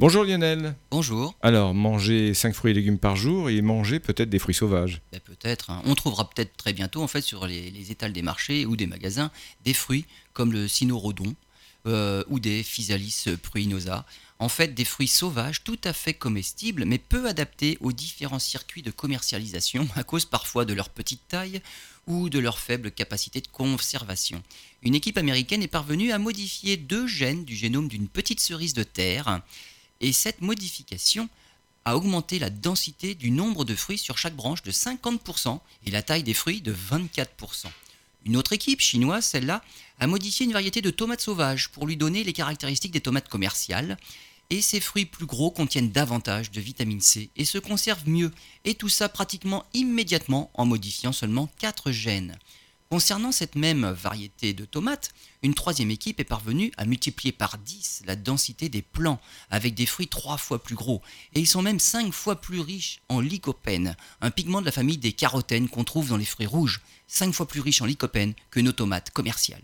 Bonjour Lionel. Bonjour. Alors, manger 5 fruits et légumes par jour et manger peut-être des fruits sauvages. Ben, peut-être. hein. On trouvera peut-être très bientôt en fait sur les, les étals des marchés ou des magasins des fruits comme le cynorhodon euh, ou des Physalis pruinosa. En fait, des fruits sauvages tout à fait comestibles mais peu adaptés aux différents circuits de commercialisation à cause parfois de leur petite taille ou de leur faible capacité de conservation. Une équipe américaine est parvenue à modifier deux gènes du génome d'une petite cerise de terre et cette modification a augmenté la densité du nombre de fruits sur chaque branche de 50% et la taille des fruits de 24%. Une autre équipe chinoise, celle-là, a modifié une variété de tomates sauvages pour lui donner les caractéristiques des tomates commerciales. Et ces fruits plus gros contiennent davantage de vitamine C et se conservent mieux. Et tout ça pratiquement immédiatement en modifiant seulement 4 gènes. Concernant cette même variété de tomates, une troisième équipe est parvenue à multiplier par 10 la densité des plants avec des fruits 3 fois plus gros et ils sont même 5 fois plus riches en lycopène, un pigment de la famille des carotènes qu'on trouve dans les fruits rouges, 5 fois plus riche en lycopène que nos tomates commerciales.